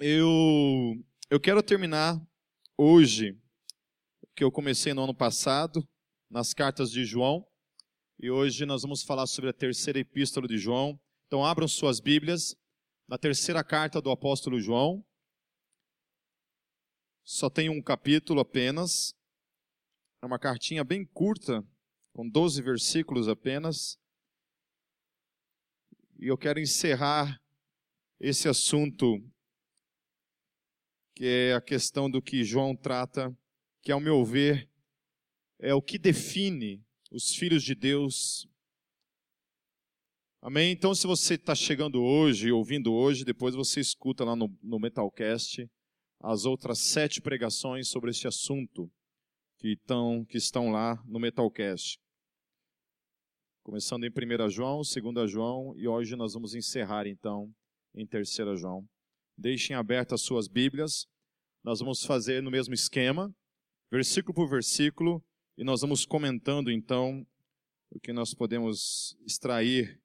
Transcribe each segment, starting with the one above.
Eu, eu quero terminar hoje, que eu comecei no ano passado, nas cartas de João, e hoje nós vamos falar sobre a terceira epístola de João. Então abram suas Bíblias na terceira carta do apóstolo João. Só tem um capítulo apenas. É uma cartinha bem curta, com 12 versículos apenas. E eu quero encerrar esse assunto que é a questão do que João trata, que, ao meu ver, é o que define os filhos de Deus. Amém? Então, se você está chegando hoje, ouvindo hoje, depois você escuta lá no, no Metalcast as outras sete pregações sobre este assunto que, tão, que estão lá no Metalcast. Começando em 1 João, 2 João, e hoje nós vamos encerrar então em 3 João. Deixem abertas as suas Bíblias. Nós vamos fazer no mesmo esquema, versículo por versículo, e nós vamos comentando então o que nós podemos extrair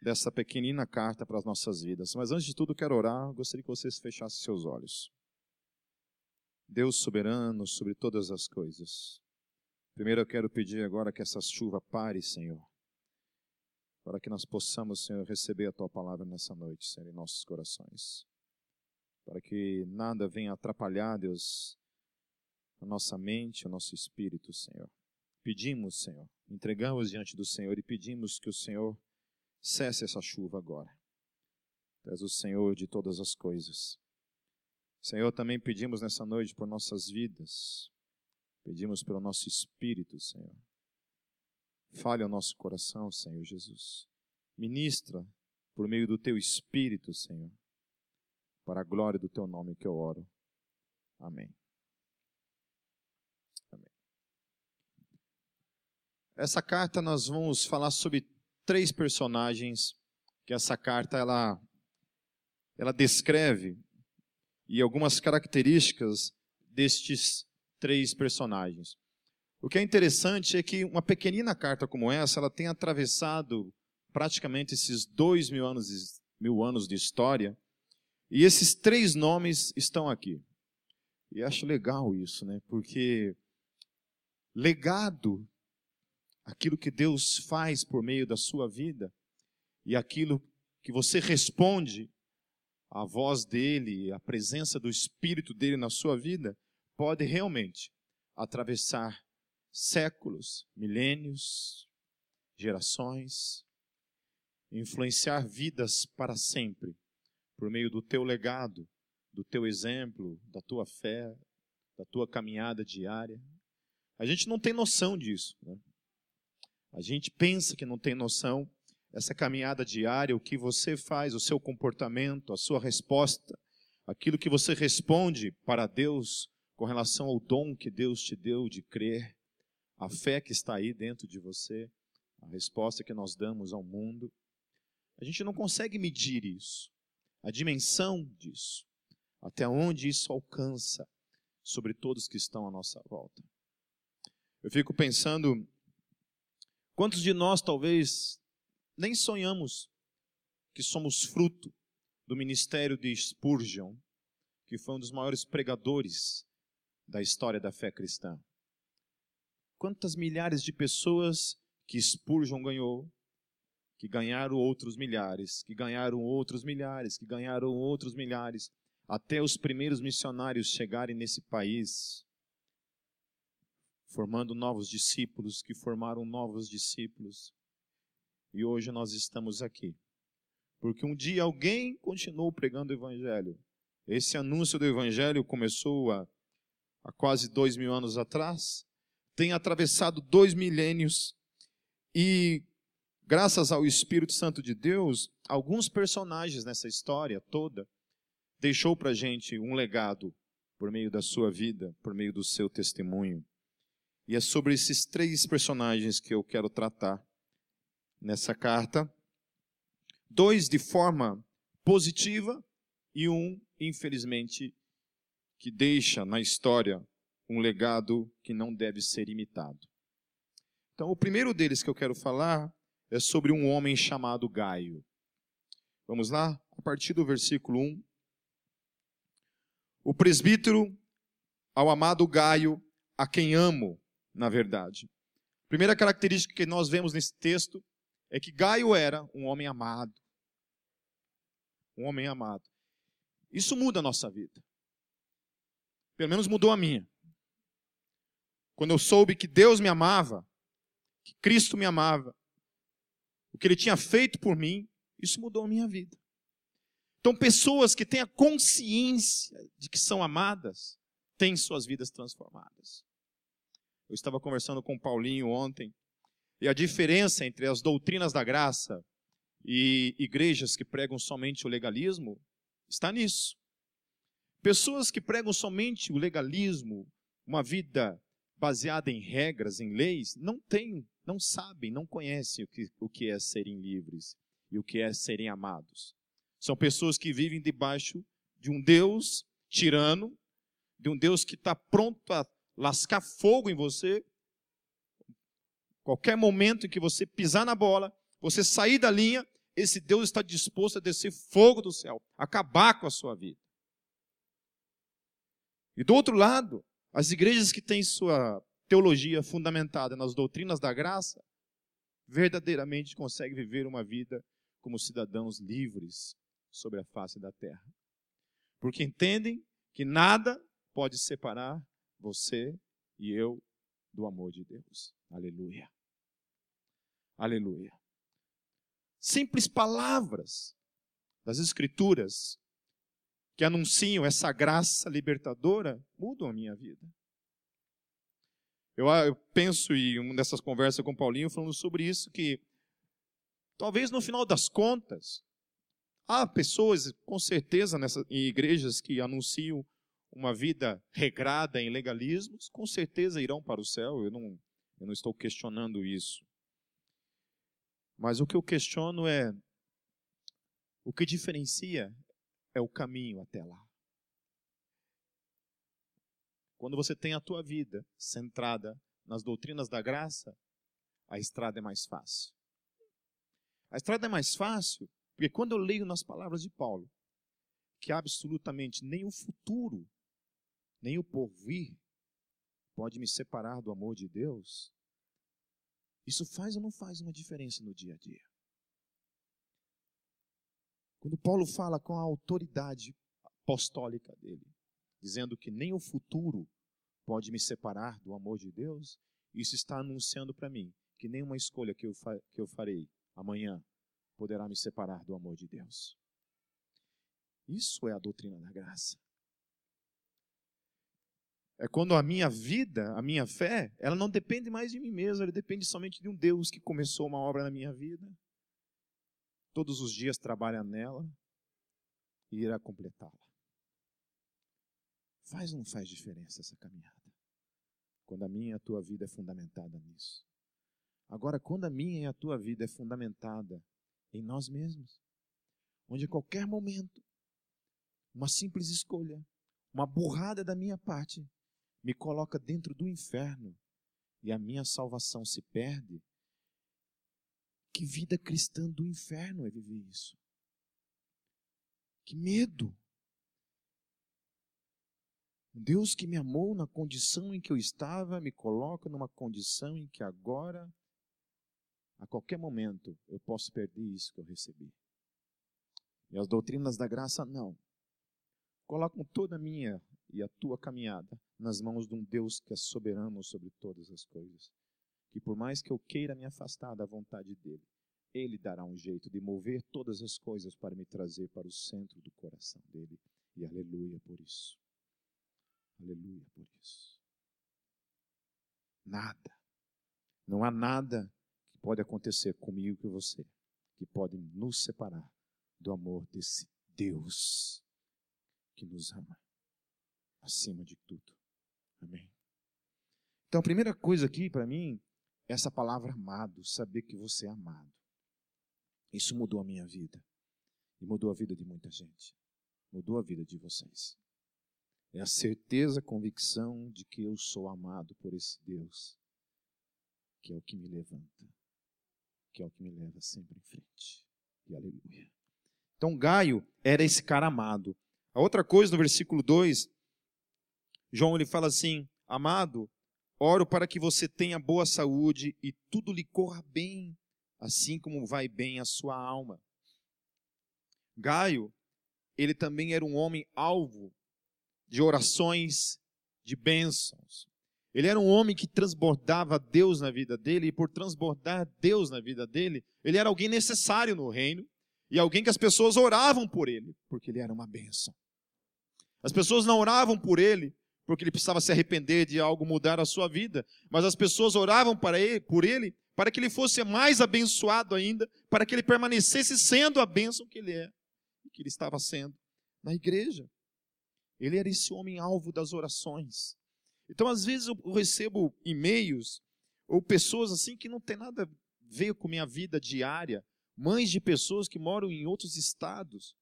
dessa pequenina carta para as nossas vidas. Mas antes de tudo, quero orar. Gostaria que vocês fechassem seus olhos. Deus soberano sobre todas as coisas. Primeiro eu quero pedir agora que essa chuva pare, Senhor, para que nós possamos, Senhor, receber a tua palavra nessa noite, Senhor, em nossos corações para que nada venha atrapalhar, Deus, a nossa mente, o nosso espírito, Senhor. Pedimos, Senhor, entregamos diante do Senhor e pedimos que o Senhor cesse essa chuva agora. Tu és o Senhor de todas as coisas. Senhor, também pedimos nessa noite por nossas vidas, pedimos pelo nosso espírito, Senhor. Fale ao nosso coração, Senhor Jesus. Ministra por meio do teu espírito, Senhor para a glória do teu nome que eu oro. Amém. Amém. Essa carta nós vamos falar sobre três personagens que essa carta ela ela descreve e algumas características destes três personagens. O que é interessante é que uma pequenina carta como essa, ela tem atravessado praticamente esses dois mil anos, mil anos de história, e esses três nomes estão aqui. E acho legal isso, né? Porque legado, aquilo que Deus faz por meio da sua vida, e aquilo que você responde à voz dele, à presença do Espírito dele na sua vida, pode realmente atravessar séculos, milênios, gerações, influenciar vidas para sempre por meio do teu legado, do teu exemplo, da tua fé, da tua caminhada diária. A gente não tem noção disso. Né? A gente pensa que não tem noção. Essa caminhada diária, o que você faz, o seu comportamento, a sua resposta, aquilo que você responde para Deus com relação ao dom que Deus te deu de crer, a fé que está aí dentro de você, a resposta que nós damos ao mundo. A gente não consegue medir isso a dimensão disso, até onde isso alcança sobre todos que estão à nossa volta. Eu fico pensando, quantos de nós talvez nem sonhamos que somos fruto do ministério de Spurgeon, que foi um dos maiores pregadores da história da fé cristã. Quantas milhares de pessoas que Spurgeon ganhou, que ganharam outros milhares, que ganharam outros milhares, que ganharam outros milhares, até os primeiros missionários chegarem nesse país, formando novos discípulos, que formaram novos discípulos. E hoje nós estamos aqui. Porque um dia alguém continuou pregando o Evangelho. Esse anúncio do Evangelho começou há, há quase dois mil anos atrás, tem atravessado dois milênios e graças ao Espírito Santo de Deus, alguns personagens nessa história toda deixou para gente um legado por meio da sua vida, por meio do seu testemunho. E é sobre esses três personagens que eu quero tratar nessa carta. Dois de forma positiva e um, infelizmente, que deixa na história um legado que não deve ser imitado. Então, o primeiro deles que eu quero falar é sobre um homem chamado Gaio. Vamos lá? A partir do versículo 1. o presbítero ao amado Gaio, a quem amo, na verdade. Primeira característica que nós vemos nesse texto é que Gaio era um homem amado. Um homem amado. Isso muda a nossa vida. Pelo menos mudou a minha. Quando eu soube que Deus me amava, que Cristo me amava, o que Ele tinha feito por mim, isso mudou a minha vida. Então, pessoas que têm a consciência de que são amadas, têm suas vidas transformadas. Eu estava conversando com o Paulinho ontem, e a diferença entre as doutrinas da graça e igrejas que pregam somente o legalismo está nisso. Pessoas que pregam somente o legalismo, uma vida baseada em regras, em leis, não têm, não sabem, não conhecem o que, o que é serem livres e o que é serem amados. São pessoas que vivem debaixo de um Deus tirano, de um Deus que está pronto a lascar fogo em você. Qualquer momento em que você pisar na bola, você sair da linha, esse Deus está disposto a descer fogo do céu, acabar com a sua vida. E do outro lado, as igrejas que têm sua teologia fundamentada nas doutrinas da graça, verdadeiramente conseguem viver uma vida como cidadãos livres sobre a face da terra. Porque entendem que nada pode separar você e eu do amor de Deus. Aleluia. Aleluia. Simples palavras das Escrituras que anunciam essa graça libertadora mudam a minha vida. Eu, ah, eu penso em uma dessas conversas com o Paulinho falando sobre isso, que talvez no final das contas, há pessoas, com certeza, nessa, em igrejas que anunciam uma vida regrada em legalismos, com certeza irão para o céu. Eu não, eu não estou questionando isso. Mas o que eu questiono é o que diferencia é o caminho até lá. Quando você tem a tua vida centrada nas doutrinas da graça, a estrada é mais fácil. A estrada é mais fácil porque quando eu leio nas palavras de Paulo que absolutamente nem o futuro, nem o porvir pode me separar do amor de Deus, isso faz ou não faz uma diferença no dia a dia? Quando Paulo fala com a autoridade apostólica dele, dizendo que nem o futuro pode me separar do amor de Deus, isso está anunciando para mim que nenhuma escolha que eu, que eu farei amanhã poderá me separar do amor de Deus. Isso é a doutrina da graça. É quando a minha vida, a minha fé, ela não depende mais de mim mesmo, ela depende somente de um Deus que começou uma obra na minha vida todos os dias trabalha nela e irá completá-la. Faz ou não faz diferença essa caminhada? Quando a minha e a tua vida é fundamentada nisso. Agora, quando a minha e a tua vida é fundamentada em nós mesmos, onde a qualquer momento, uma simples escolha, uma burrada da minha parte, me coloca dentro do inferno e a minha salvação se perde, que vida cristã do inferno é viver isso? Que medo! Deus que me amou na condição em que eu estava, me coloca numa condição em que agora, a qualquer momento, eu posso perder isso que eu recebi. E as doutrinas da graça, não. Colocam toda a minha e a tua caminhada nas mãos de um Deus que é soberano sobre todas as coisas que por mais que eu queira me afastar da vontade dele, ele dará um jeito de mover todas as coisas para me trazer para o centro do coração dele. E aleluia por isso. Aleluia por isso. Nada. Não há nada que pode acontecer comigo e você que pode nos separar do amor desse Deus que nos ama acima de tudo. Amém. Então a primeira coisa aqui para mim essa palavra amado, saber que você é amado. Isso mudou a minha vida. E mudou a vida de muita gente. Mudou a vida de vocês. É a certeza, a convicção de que eu sou amado por esse Deus, que é o que me levanta, que é o que me leva sempre em frente. E aleluia. Então Gaio era esse cara amado. A outra coisa, no versículo 2, João ele fala assim: Amado, oro para que você tenha boa saúde e tudo lhe corra bem, assim como vai bem a sua alma. Gaio, ele também era um homem alvo de orações de bênçãos. Ele era um homem que transbordava Deus na vida dele, e por transbordar Deus na vida dele, ele era alguém necessário no reino, e alguém que as pessoas oravam por ele, porque ele era uma bênção. As pessoas não oravam por ele porque ele precisava se arrepender de algo mudar a sua vida, mas as pessoas oravam para ele, por ele para que ele fosse mais abençoado ainda, para que ele permanecesse sendo a bênção que ele é que ele estava sendo na igreja. Ele era esse homem alvo das orações. Então, às vezes, eu recebo e-mails ou pessoas assim que não tem nada a ver com minha vida diária, mães de pessoas que moram em outros estados,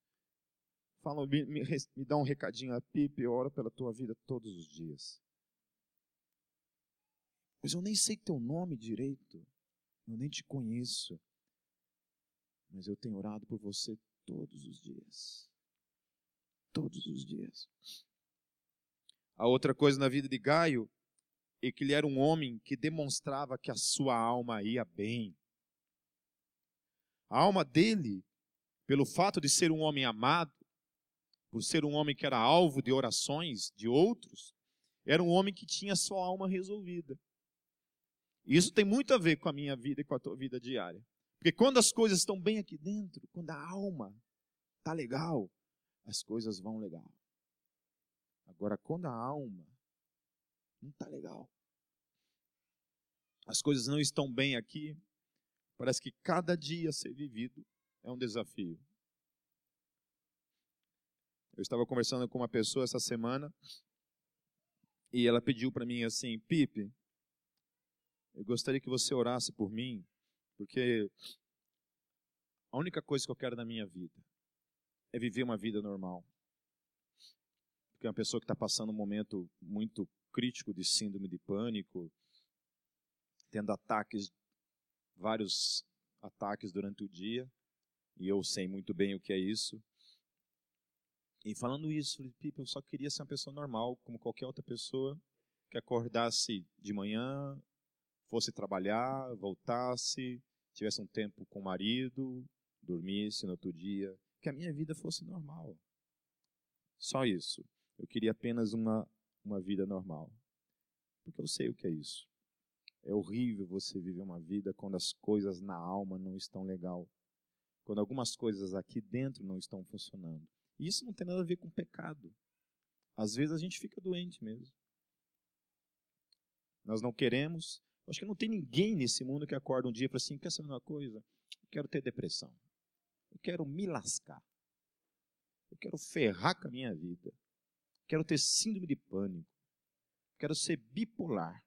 falam, me, me, me dá um recadinho, a Pipe, ora pela tua vida todos os dias. Pois eu nem sei teu nome direito, eu nem te conheço, mas eu tenho orado por você todos os dias. Todos os dias. A outra coisa na vida de Gaio é que ele era um homem que demonstrava que a sua alma ia bem. A alma dele, pelo fato de ser um homem amado, por ser um homem que era alvo de orações de outros, era um homem que tinha sua alma resolvida. Isso tem muito a ver com a minha vida e com a tua vida diária. Porque quando as coisas estão bem aqui dentro, quando a alma está legal, as coisas vão legal. Agora, quando a alma não está legal, as coisas não estão bem aqui, parece que cada dia ser vivido é um desafio. Eu estava conversando com uma pessoa essa semana e ela pediu para mim assim: Pipe, eu gostaria que você orasse por mim, porque a única coisa que eu quero na minha vida é viver uma vida normal porque uma pessoa que está passando um momento muito crítico de síndrome de pânico, tendo ataques, vários ataques durante o dia, e eu sei muito bem o que é isso. E falando isso, eu só queria ser uma pessoa normal, como qualquer outra pessoa, que acordasse de manhã, fosse trabalhar, voltasse, tivesse um tempo com o marido, dormisse no outro dia, que a minha vida fosse normal. Só isso. Eu queria apenas uma, uma vida normal. Porque eu sei o que é isso. É horrível você viver uma vida quando as coisas na alma não estão legal. Quando algumas coisas aqui dentro não estão funcionando. E isso não tem nada a ver com pecado. Às vezes a gente fica doente mesmo. Nós não queremos. Acho que não tem ninguém nesse mundo que acorda um dia e fala assim: quer saber uma coisa? Quero ter depressão. Eu quero me lascar. Eu quero ferrar com a minha vida. Quero ter síndrome de pânico. Quero ser bipolar.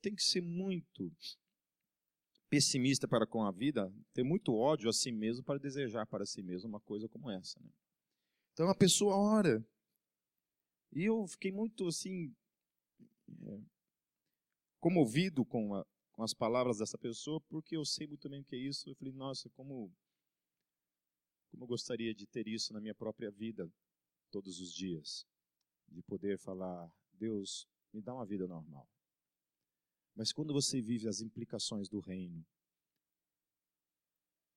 Tem que ser muito pessimista para com a vida, ter muito ódio a si mesmo para desejar para si mesmo uma coisa como essa. Né? Então a pessoa ora. E eu fiquei muito assim, é, comovido com, a, com as palavras dessa pessoa, porque eu sei muito bem o que é isso. Eu falei, nossa, como como eu gostaria de ter isso na minha própria vida todos os dias, de poder falar: Deus, me dá uma vida normal. Mas quando você vive as implicações do reino,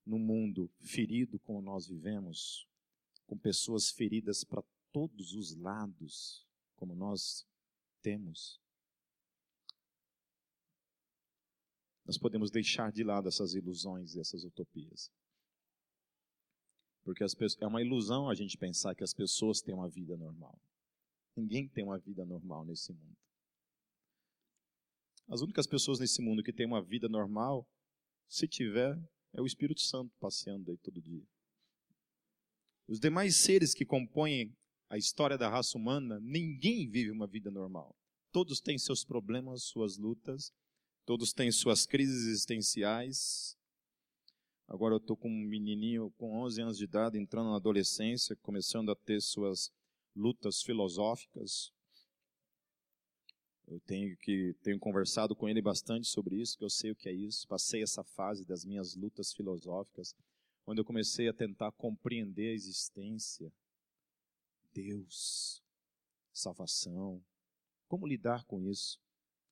no mundo ferido como nós vivemos, com pessoas feridas para todos os lados, como nós temos, nós podemos deixar de lado essas ilusões e essas utopias. Porque pessoas, é uma ilusão a gente pensar que as pessoas têm uma vida normal. Ninguém tem uma vida normal nesse mundo. As únicas pessoas nesse mundo que têm uma vida normal, se tiver, é o Espírito Santo passeando aí todo dia. Os demais seres que compõem a história da raça humana, ninguém vive uma vida normal. Todos têm seus problemas, suas lutas, todos têm suas crises existenciais, Agora eu estou com um menininho com 11 anos de idade, entrando na adolescência, começando a ter suas lutas filosóficas. Eu tenho que tenho conversado com ele bastante sobre isso, que eu sei o que é isso. Passei essa fase das minhas lutas filosóficas, quando eu comecei a tentar compreender a existência, Deus, salvação, como lidar com isso.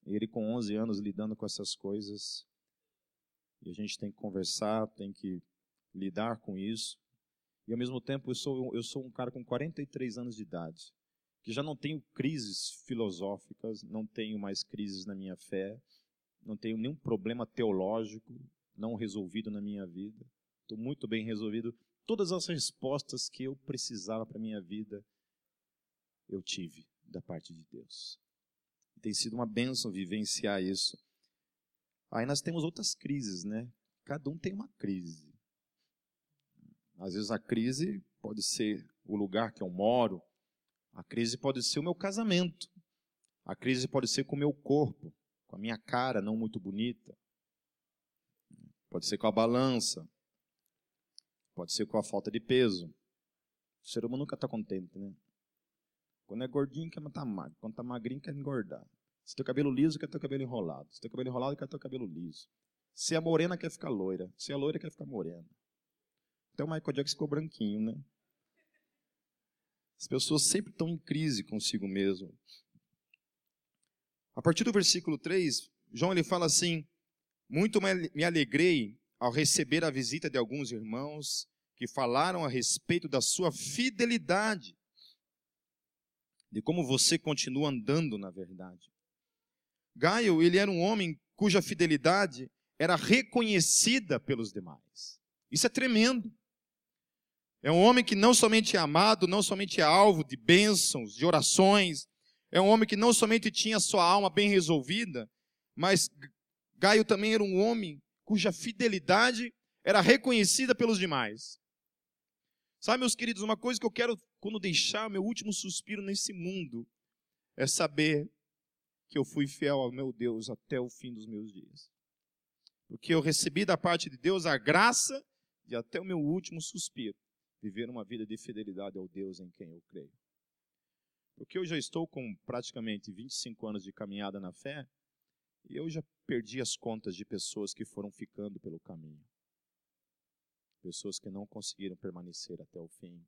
Ele com 11 anos lidando com essas coisas, e a gente tem que conversar, tem que lidar com isso. E ao mesmo tempo eu sou, eu sou um cara com 43 anos de idade, que já não tenho crises filosóficas, não tenho mais crises na minha fé, não tenho nenhum problema teológico não resolvido na minha vida. Estou muito bem resolvido. Todas as respostas que eu precisava para minha vida, eu tive da parte de Deus. Tem sido uma bênção vivenciar isso. Aí nós temos outras crises, né? Cada um tem uma crise. Às vezes a crise pode ser o lugar que eu moro, a crise pode ser o meu casamento, a crise pode ser com o meu corpo, com a minha cara não muito bonita, pode ser com a balança, pode ser com a falta de peso. O ser humano nunca está contente, né? Quando é gordinho, quer matar magro. Quando está magrinho, quer engordar. Se tem cabelo liso, quer ter o cabelo enrolado. Se tem cabelo enrolado, quer ter o cabelo liso. Se é morena, quer ficar loira. Se é loira, quer ficar morena. Até o Michael Jackson ficou branquinho, né? As pessoas sempre estão em crise consigo mesmo. A partir do versículo 3, João ele fala assim: Muito me alegrei ao receber a visita de alguns irmãos que falaram a respeito da sua fidelidade, de como você continua andando na verdade. Gaio, ele era um homem cuja fidelidade era reconhecida pelos demais. Isso é tremendo. É um homem que não somente é amado, não somente é alvo de bênçãos, de orações. É um homem que não somente tinha sua alma bem resolvida, mas Gaio também era um homem cuja fidelidade era reconhecida pelos demais. Sabe, meus queridos, uma coisa que eu quero, quando deixar meu último suspiro nesse mundo, é saber que eu fui fiel ao meu Deus até o fim dos meus dias. Porque eu recebi da parte de Deus a graça de até o meu último suspiro viver uma vida de fidelidade ao Deus em quem eu creio. Porque eu já estou com praticamente 25 anos de caminhada na fé e eu já perdi as contas de pessoas que foram ficando pelo caminho. Pessoas que não conseguiram permanecer até o fim,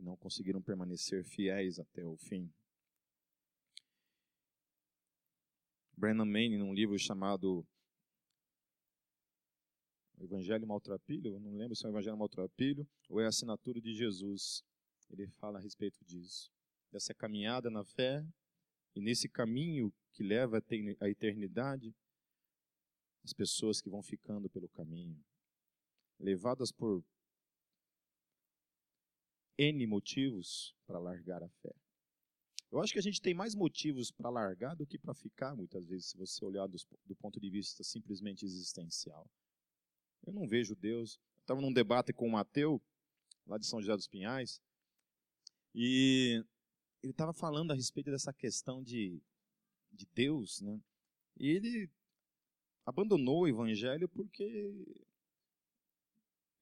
que não conseguiram permanecer fiéis até o fim. Brennan Manning, num livro chamado Evangelho Maltrapilho, não lembro se é o Evangelho Maltrapilho ou é a assinatura de Jesus. Ele fala a respeito disso. Dessa caminhada na fé e nesse caminho que leva à eternidade, as pessoas que vão ficando pelo caminho, levadas por N motivos para largar a fé. Eu acho que a gente tem mais motivos para largar do que para ficar, muitas vezes, se você olhar do, do ponto de vista simplesmente existencial. Eu não vejo Deus. Estava num debate com o Mateu, lá de São José dos Pinhais, e ele estava falando a respeito dessa questão de, de Deus, né? E ele abandonou o evangelho porque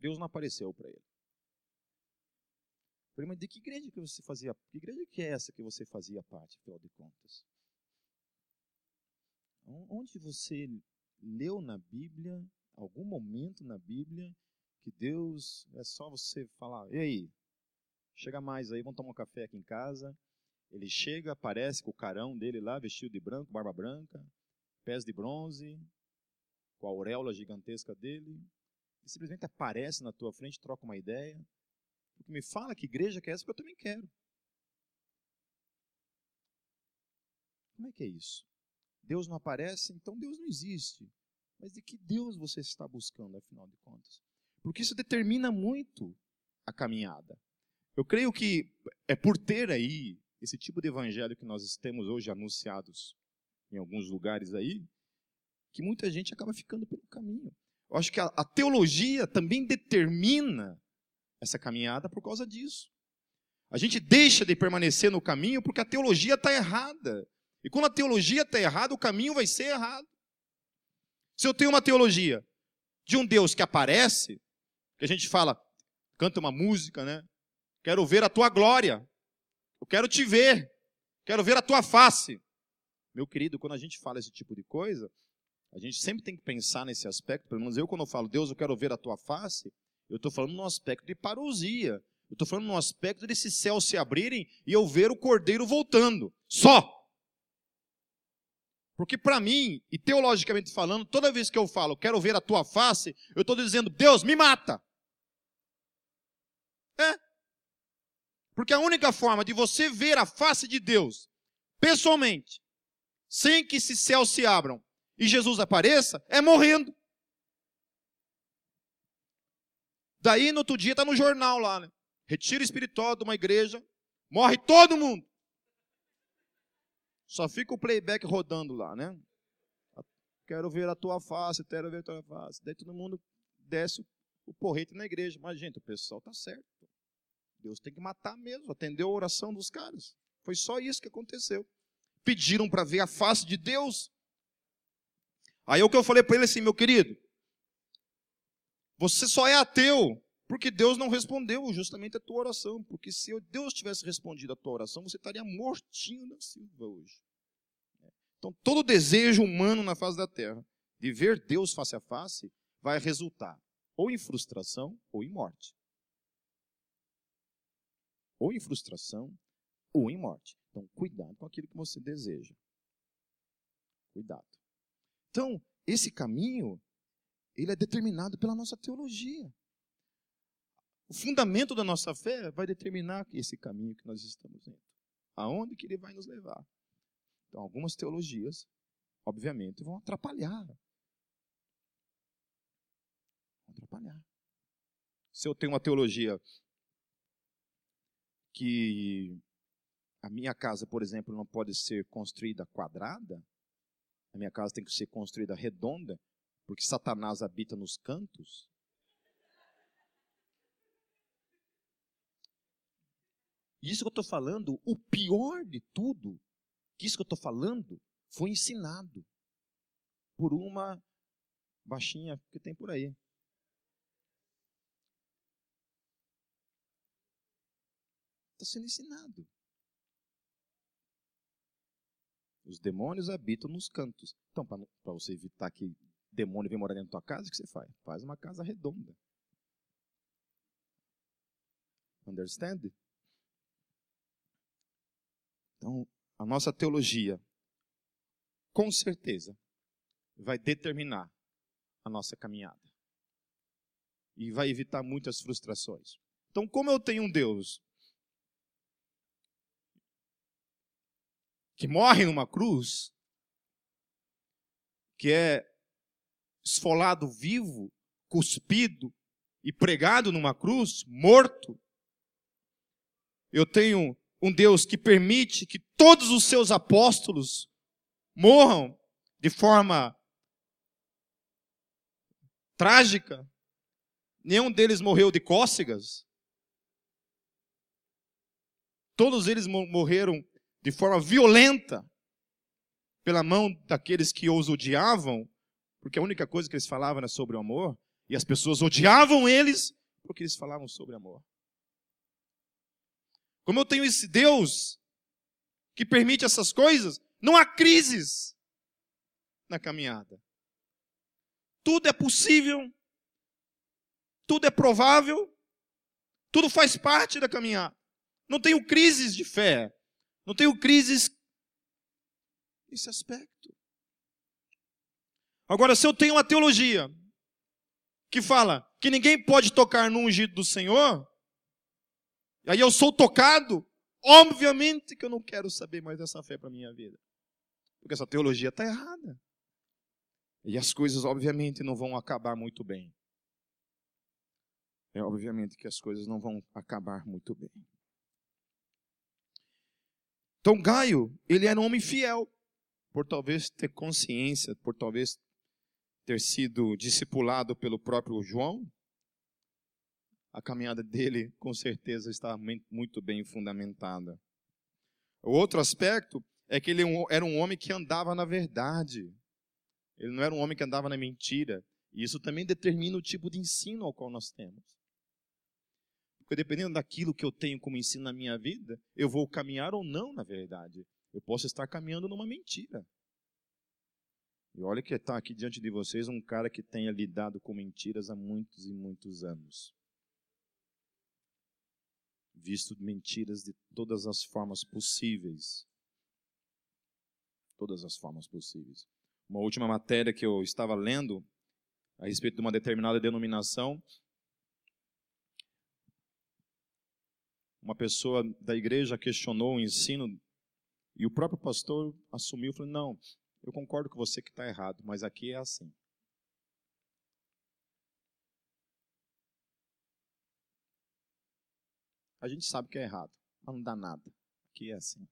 Deus não apareceu para ele. Falei, mas de que igreja que você fazia? Que igreja que é essa que você fazia parte, afinal de contas? Onde você leu na Bíblia algum momento na Bíblia que Deus é só você falar, e aí, chega mais aí, vamos tomar um café aqui em casa. Ele chega, aparece com o carão dele lá, vestido de branco, barba branca, pés de bronze, com a auréola gigantesca dele, e simplesmente aparece na tua frente, troca uma ideia. Porque me fala que igreja que é essa, que eu também quero. Como é que é isso? Deus não aparece, então Deus não existe. Mas de que Deus você está buscando, afinal de contas? Porque isso determina muito a caminhada. Eu creio que é por ter aí esse tipo de evangelho que nós temos hoje anunciados em alguns lugares aí, que muita gente acaba ficando pelo caminho. Eu acho que a, a teologia também determina essa caminhada por causa disso. A gente deixa de permanecer no caminho porque a teologia está errada. E quando a teologia está errada, o caminho vai ser errado. Se eu tenho uma teologia de um Deus que aparece, que a gente fala, canta uma música, né? Quero ver a tua glória. Eu quero te ver. Quero ver a tua face. Meu querido, quando a gente fala esse tipo de coisa, a gente sempre tem que pensar nesse aspecto. Pelo menos eu, quando eu falo, Deus, eu quero ver a tua face, Eu estou falando no aspecto de parousia. Eu estou falando no aspecto desses céus se abrirem e eu ver o cordeiro voltando. Só. Porque para mim, e teologicamente falando, toda vez que eu falo, quero ver a tua face, eu estou dizendo, Deus, me mata. É. Porque a única forma de você ver a face de Deus, pessoalmente, sem que esses céus se abram e Jesus apareça, é morrendo. Daí no outro dia está no jornal lá, né? Retiro espiritual de uma igreja, morre todo mundo. Só fica o playback rodando lá, né? Quero ver a tua face, quero ver a tua face. Daí todo mundo desce o porrete na igreja. Mas, gente, o pessoal tá certo. Deus tem que matar mesmo, atendeu a oração dos caras. Foi só isso que aconteceu. Pediram para ver a face de Deus. Aí é o que eu falei para ele assim, meu querido, você só é ateu porque Deus não respondeu justamente a tua oração. Porque se Deus tivesse respondido a tua oração, você estaria mortinho na silva hoje. Então, todo desejo humano na face da terra de ver Deus face a face vai resultar ou em frustração ou em morte ou em frustração, ou em morte. Então, cuidado com aquilo que você deseja. Cuidado. Então, esse caminho, ele é determinado pela nossa teologia. O fundamento da nossa fé vai determinar esse caminho que nós estamos indo. Aonde que ele vai nos levar. Então, algumas teologias, obviamente, vão atrapalhar. Vão atrapalhar. Se eu tenho uma teologia que a minha casa, por exemplo, não pode ser construída quadrada, a minha casa tem que ser construída redonda, porque Satanás habita nos cantos. Isso que eu estou falando, o pior de tudo, que isso que eu estou falando, foi ensinado por uma baixinha que tem por aí. Está sendo ensinado. Os demônios habitam nos cantos. Então, para você evitar que demônio venha morar dentro da tua casa, o que você faz? Faz uma casa redonda. Understand? Então, a nossa teologia, com certeza, vai determinar a nossa caminhada. E vai evitar muitas frustrações. Então, como eu tenho um Deus que morre numa cruz, que é esfolado vivo, cuspido e pregado numa cruz, morto. Eu tenho um Deus que permite que todos os seus apóstolos morram de forma trágica. Nenhum deles morreu de cócegas. Todos eles morreram de forma violenta pela mão daqueles que os odiavam, porque a única coisa que eles falavam era sobre o amor, e as pessoas odiavam eles porque eles falavam sobre amor. Como eu tenho esse Deus que permite essas coisas, não há crises na caminhada. Tudo é possível, tudo é provável, tudo faz parte da caminhada. Não tenho crises de fé. Não tenho crises nesse aspecto. Agora, se eu tenho uma teologia que fala que ninguém pode tocar no ungido do Senhor, aí eu sou tocado, obviamente que eu não quero saber mais dessa fé para minha vida. Porque essa teologia está errada. E as coisas, obviamente, não vão acabar muito bem. É obviamente que as coisas não vão acabar muito bem. Então Gaio, ele era um homem fiel, por talvez ter consciência, por talvez ter sido discipulado pelo próprio João. A caminhada dele, com certeza, estava muito bem fundamentada. O outro aspecto é que ele era um homem que andava na verdade. Ele não era um homem que andava na mentira. E isso também determina o tipo de ensino ao qual nós temos. Porque dependendo daquilo que eu tenho como ensino na minha vida, eu vou caminhar ou não na verdade. Eu posso estar caminhando numa mentira. E olha que está aqui diante de vocês um cara que tenha lidado com mentiras há muitos e muitos anos. Visto mentiras de todas as formas possíveis. Todas as formas possíveis. Uma última matéria que eu estava lendo a respeito de uma determinada denominação. Uma pessoa da igreja questionou o ensino e o próprio pastor assumiu e falou: Não, eu concordo com você que está errado, mas aqui é assim. A gente sabe que é errado, mas não dá nada. Aqui é assim.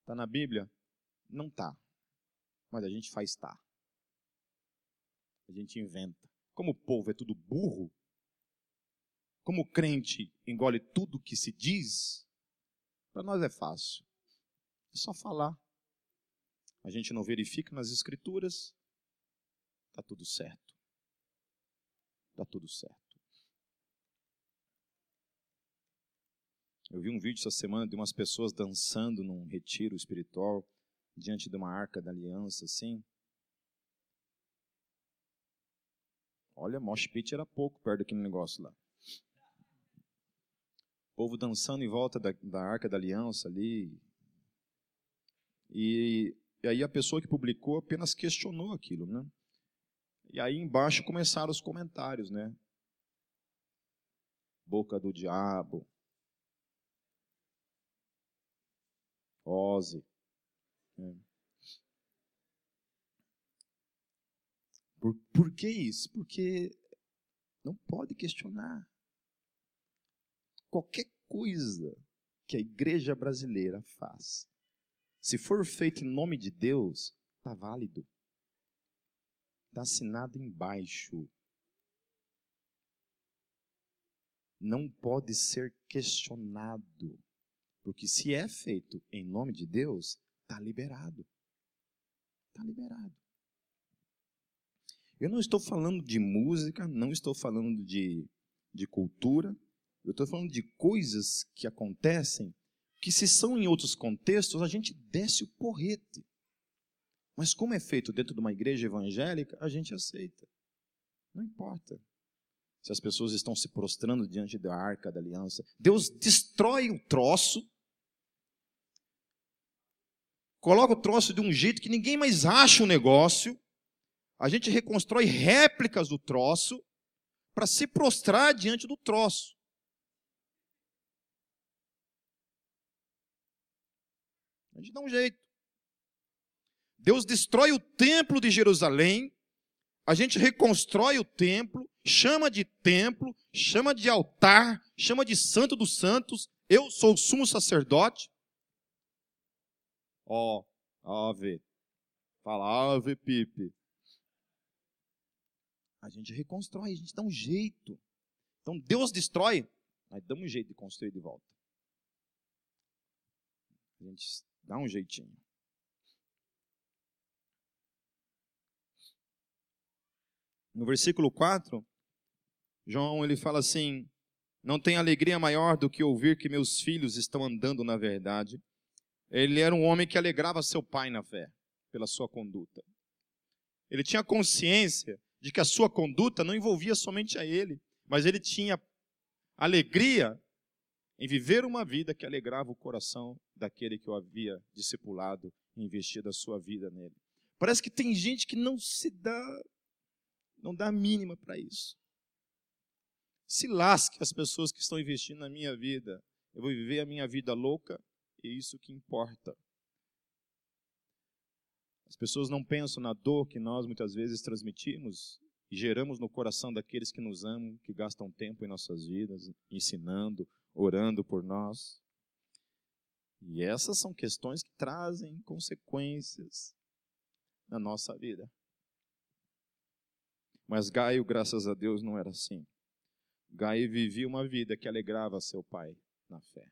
Está na Bíblia? Não está. Mas a gente faz tá. A gente inventa. Como o povo é tudo burro, como o crente engole tudo que se diz, para nós é fácil. É só falar. A gente não verifica nas escrituras, está tudo certo. Está tudo certo. Eu vi um vídeo essa semana de umas pessoas dançando num retiro espiritual diante de uma arca da aliança, assim. Olha, Mosh Pit era pouco perto daquele negócio lá. O povo dançando em volta da, da arca da aliança ali. E, e aí a pessoa que publicou apenas questionou aquilo, né? E aí embaixo começaram os comentários, né? Boca do diabo. Ozzy. É. Por, por que isso? Porque não pode questionar. Qualquer coisa que a igreja brasileira faz, se for feito em nome de Deus, está válido. Está assinado embaixo. Não pode ser questionado. Porque se é feito em nome de Deus, está liberado. Está liberado. Eu não estou falando de música, não estou falando de, de cultura, eu estou falando de coisas que acontecem que, se são em outros contextos, a gente desce o porrete. Mas como é feito dentro de uma igreja evangélica, a gente aceita. Não importa se as pessoas estão se prostrando diante da arca da aliança. Deus destrói o troço coloca o troço de um jeito que ninguém mais acha o negócio, a gente reconstrói réplicas do troço para se prostrar diante do troço. A gente dá um jeito. Deus destrói o templo de Jerusalém, a gente reconstrói o templo, chama de templo, chama de altar, chama de santo dos santos. Eu sou o sumo sacerdote. Ó, ave. Fala ave, pipe. A gente reconstrói, a gente dá um jeito. Então Deus destrói, nós damos um jeito de construir de volta. A gente dá um jeitinho. No versículo 4, João ele fala assim: Não tem alegria maior do que ouvir que meus filhos estão andando na verdade ele era um homem que alegrava seu pai na fé, pela sua conduta. Ele tinha consciência de que a sua conduta não envolvia somente a ele, mas ele tinha alegria em viver uma vida que alegrava o coração daquele que o havia discipulado e investido a sua vida nele. Parece que tem gente que não se dá, não dá a mínima para isso. Se lasque as pessoas que estão investindo na minha vida. Eu vou viver a minha vida louca é isso que importa. As pessoas não pensam na dor que nós muitas vezes transmitimos e geramos no coração daqueles que nos amam, que gastam tempo em nossas vidas, ensinando, orando por nós. E essas são questões que trazem consequências na nossa vida. Mas Gaio, graças a Deus, não era assim. Gaio vivia uma vida que alegrava seu pai na fé.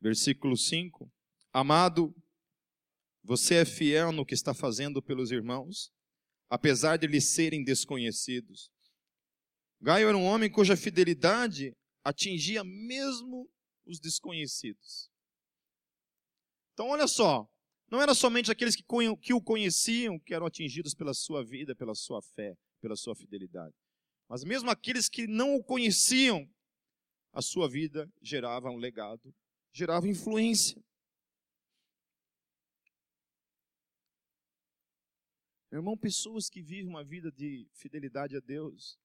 Versículo 5: Amado, você é fiel no que está fazendo pelos irmãos, apesar de lhes serem desconhecidos. Gaio era um homem cuja fidelidade atingia mesmo os desconhecidos. Então, olha só, não era somente aqueles que, que o conheciam que eram atingidos pela sua vida, pela sua fé, pela sua fidelidade, mas mesmo aqueles que não o conheciam, a sua vida gerava um legado, gerava influência. Meu irmão, pessoas que vivem uma vida de fidelidade a Deus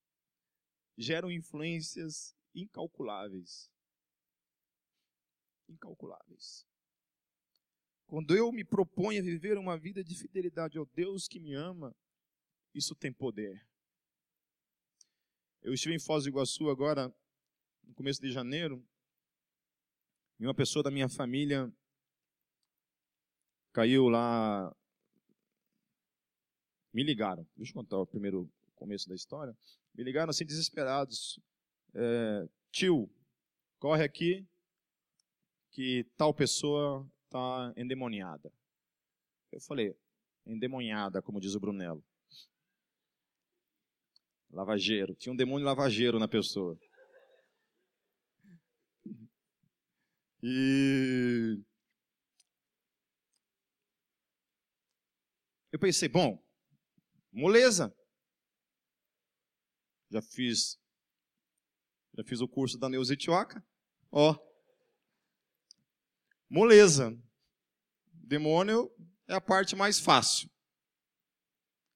geram influências incalculáveis. Incalculáveis. Quando eu me proponho a viver uma vida de fidelidade ao Deus que me ama, isso tem poder. Eu estive em Foz do Iguaçu agora, no começo de janeiro, e uma pessoa da minha família caiu lá. Me ligaram. Deixa eu contar o primeiro começo da história. Me ligaram assim, desesperados. É, tio, corre aqui, que tal pessoa está endemoniada. Eu falei, endemoniada, como diz o Brunello. Lavageiro. Tinha um demônio lavageiro na pessoa. E. Eu pensei, bom, moleza. Já fiz. Já fiz o curso da Neuza Itioca. Ó, moleza. Demônio é a parte mais fácil.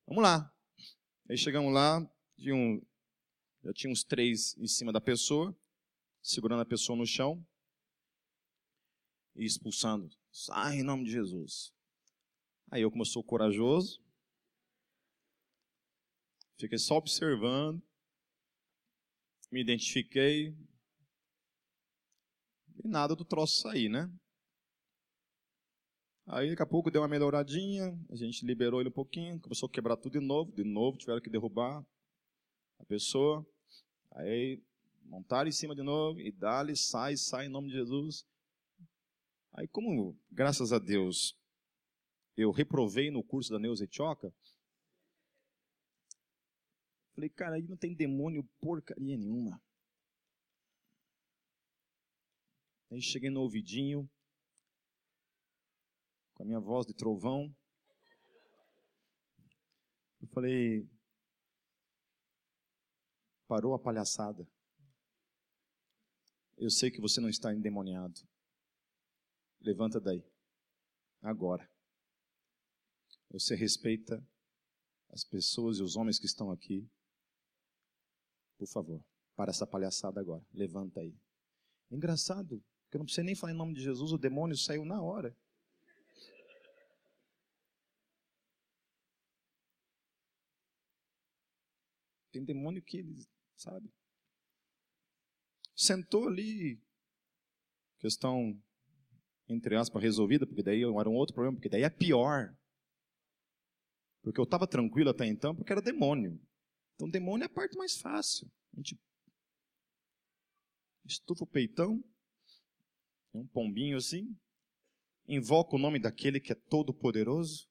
Vamos lá. Aí chegamos lá, tinha um, já tinha uns três em cima da pessoa, segurando a pessoa no chão e expulsando. Sai em nome de Jesus. Aí eu, como eu sou corajoso, fiquei só observando, me identifiquei, e nada do troço sair, né? Aí daqui a pouco deu uma melhoradinha, a gente liberou ele um pouquinho, começou a quebrar tudo de novo, de novo tiveram que derrubar a pessoa. Aí montaram em cima de novo e dá-lhe, sai, sai em nome de Jesus. Aí como, graças a Deus, eu reprovei no curso da Neuza Etioca, falei, cara, aí não tem demônio porcaria nenhuma. Aí cheguei no ouvidinho, com a minha voz de trovão. Eu falei, parou a palhaçada. Eu sei que você não está endemoniado. Levanta daí. Agora. Você respeita as pessoas e os homens que estão aqui. Por favor, para essa palhaçada agora. Levanta aí. É engraçado, que eu não precisei nem falar em nome de Jesus, o demônio saiu na hora. Tem demônio que ele, sabe? Sentou ali, questão, entre aspas, resolvida, porque daí era um outro problema, porque daí é pior. Porque eu estava tranquilo até então, porque era demônio. Então, demônio é a parte mais fácil. A gente estufa o peitão, é um pombinho assim, invoca o nome daquele que é todo poderoso,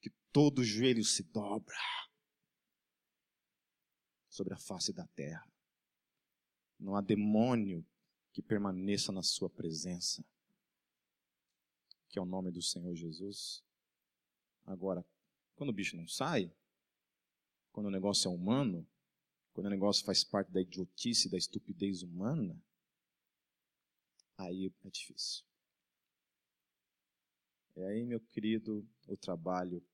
que todo joelho se dobra sobre a face da terra. Não há demônio que permaneça na sua presença, que é o nome do Senhor Jesus. Agora, quando o bicho não sai, quando o negócio é humano, quando o negócio faz parte da idiotice, da estupidez humana, aí é difícil. É aí, meu querido, o trabalho.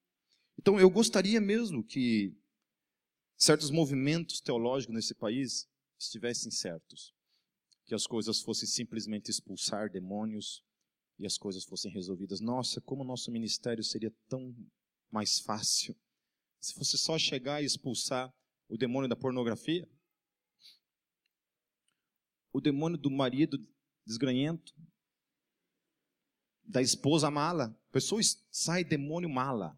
Então, eu gostaria mesmo que certos movimentos teológicos nesse país estivessem certos. Que as coisas fossem simplesmente expulsar demônios e as coisas fossem resolvidas. Nossa, como o nosso ministério seria tão mais fácil se fosse só chegar e expulsar o demônio da pornografia, o demônio do marido desgranhento, da esposa mala. Pessoas sai demônio mala.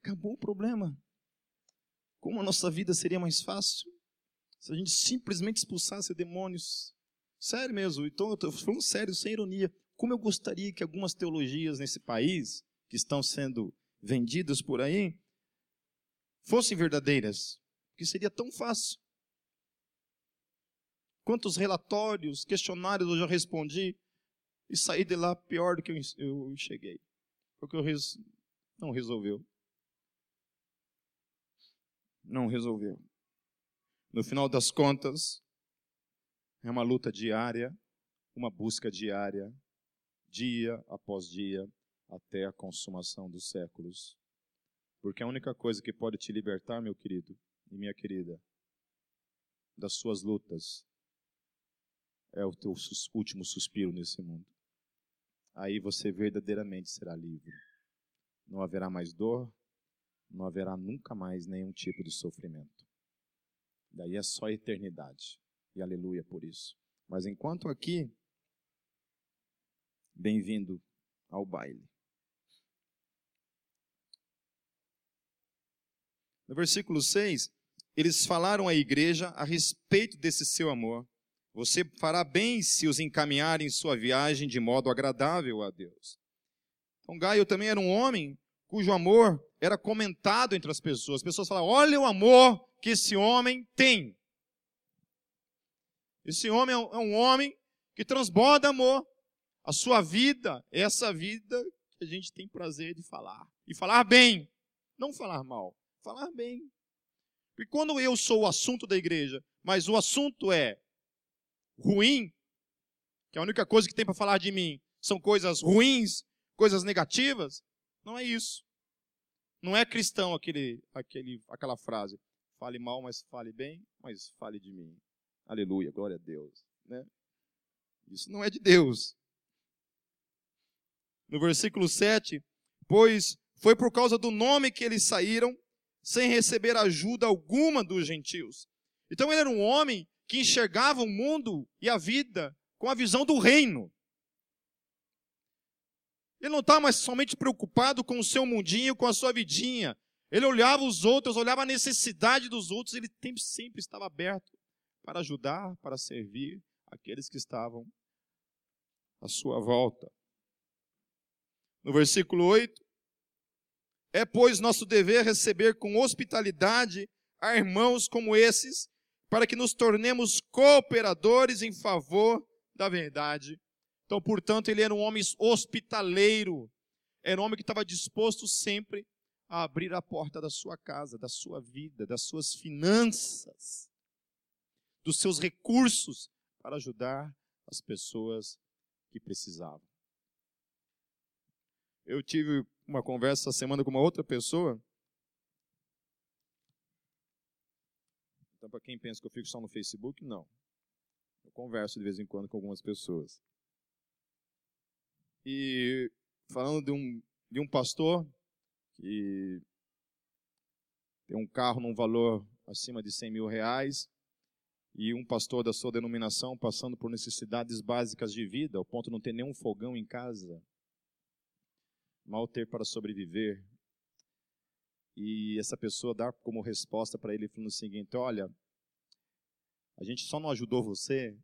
Acabou o problema. Como a nossa vida seria mais fácil se a gente simplesmente expulsasse demônios. Sério mesmo, então eu estou falando sério, sem ironia. Como eu gostaria que algumas teologias nesse país, que estão sendo vendidas por aí, fossem verdadeiras. Que seria tão fácil. quantos relatórios, questionários eu já respondi e saí de lá pior do que eu cheguei. Porque eu res... não resolveu. Não resolveu. No final das contas, é uma luta diária, uma busca diária, dia após dia, até a consumação dos séculos. Porque a única coisa que pode te libertar, meu querido e minha querida, das suas lutas, é o teu último suspiro nesse mundo. Aí você verdadeiramente será livre. Não haverá mais dor, não haverá nunca mais nenhum tipo de sofrimento. Daí é só eternidade. E aleluia por isso. Mas enquanto aqui, bem-vindo ao baile. No versículo 6, eles falaram à igreja a respeito desse seu amor. Você fará bem se os encaminhar em sua viagem de modo agradável a Deus. Então, Gaio também era um homem cujo amor era comentado entre as pessoas. As pessoas falavam: olha o amor que esse homem tem. Esse homem é um é homem que transborda amor. A sua vida é essa vida que a gente tem prazer de falar. E falar bem, não falar mal, falar bem. Porque quando eu sou o assunto da igreja, mas o assunto é ruim, que a única coisa que tem para falar de mim são coisas ruins, coisas negativas, não é isso. Não é cristão aquele, aquele, aquela frase. Fale mal, mas fale bem, mas fale de mim. Aleluia, glória a Deus. Né? Isso não é de Deus. No versículo 7, pois foi por causa do nome que eles saíram sem receber ajuda alguma dos gentios. Então ele era um homem que enxergava o mundo e a vida com a visão do reino. Ele não estava mais somente preocupado com o seu mundinho, com a sua vidinha. Ele olhava os outros, olhava a necessidade dos outros, ele sempre estava aberto para ajudar, para servir aqueles que estavam à sua volta. No versículo 8, é, pois, nosso dever receber com hospitalidade a irmãos como esses, para que nos tornemos cooperadores em favor da verdade. Então, portanto, ele era um homem hospitaleiro, era um homem que estava disposto sempre a abrir a porta da sua casa, da sua vida, das suas finanças, dos seus recursos para ajudar as pessoas que precisavam. Eu tive uma conversa essa semana com uma outra pessoa. Então, para quem pensa que eu fico só no Facebook, não. Eu converso de vez em quando com algumas pessoas. E falando de um, de um pastor que tem um carro num valor acima de 100 mil reais, e um pastor da sua denominação passando por necessidades básicas de vida, ao ponto de não ter nenhum fogão em casa, mal ter para sobreviver. E essa pessoa dá como resposta para ele falando o seguinte: Olha, a gente só não ajudou você.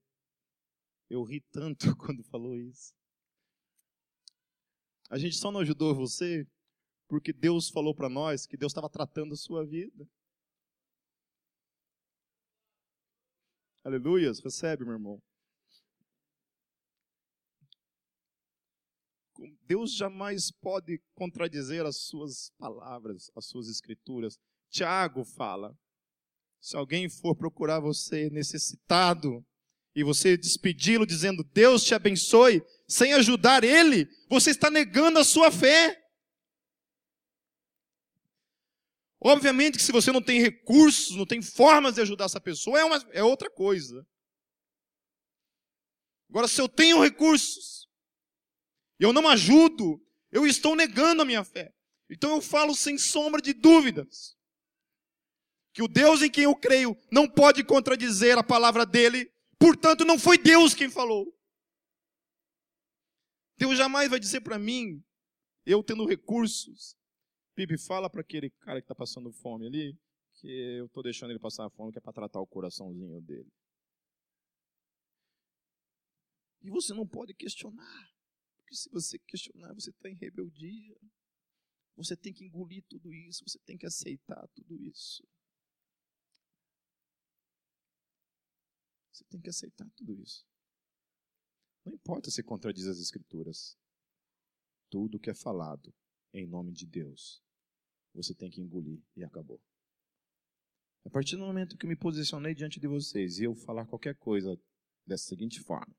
Eu ri tanto quando falou isso. A gente só não ajudou você porque Deus falou para nós que Deus estava tratando a sua vida. Aleluias, recebe, meu irmão. Deus jamais pode contradizer as suas palavras, as suas escrituras. Tiago fala: se alguém for procurar você necessitado e você despedi-lo dizendo Deus te abençoe, sem ajudar ele, você está negando a sua fé. Obviamente que se você não tem recursos, não tem formas de ajudar essa pessoa, é, uma, é outra coisa. Agora, se eu tenho recursos, eu não ajudo, eu estou negando a minha fé. Então eu falo sem sombra de dúvidas que o Deus em quem eu creio não pode contradizer a palavra dele, portanto não foi Deus quem falou. Deus jamais vai dizer para mim, eu tendo recursos, Bibi, fala para aquele cara que está passando fome ali, que eu estou deixando ele passar fome, que é para tratar o coraçãozinho dele. E você não pode questionar. Porque se você questionar, você está em rebeldia. Você tem que engolir tudo isso, você tem que aceitar tudo isso. Você tem que aceitar tudo isso. Não importa se contradiz as Escrituras. Tudo que é falado em nome de Deus, você tem que engolir e acabou. A partir do momento que me posicionei diante de vocês e eu falar qualquer coisa dessa seguinte forma: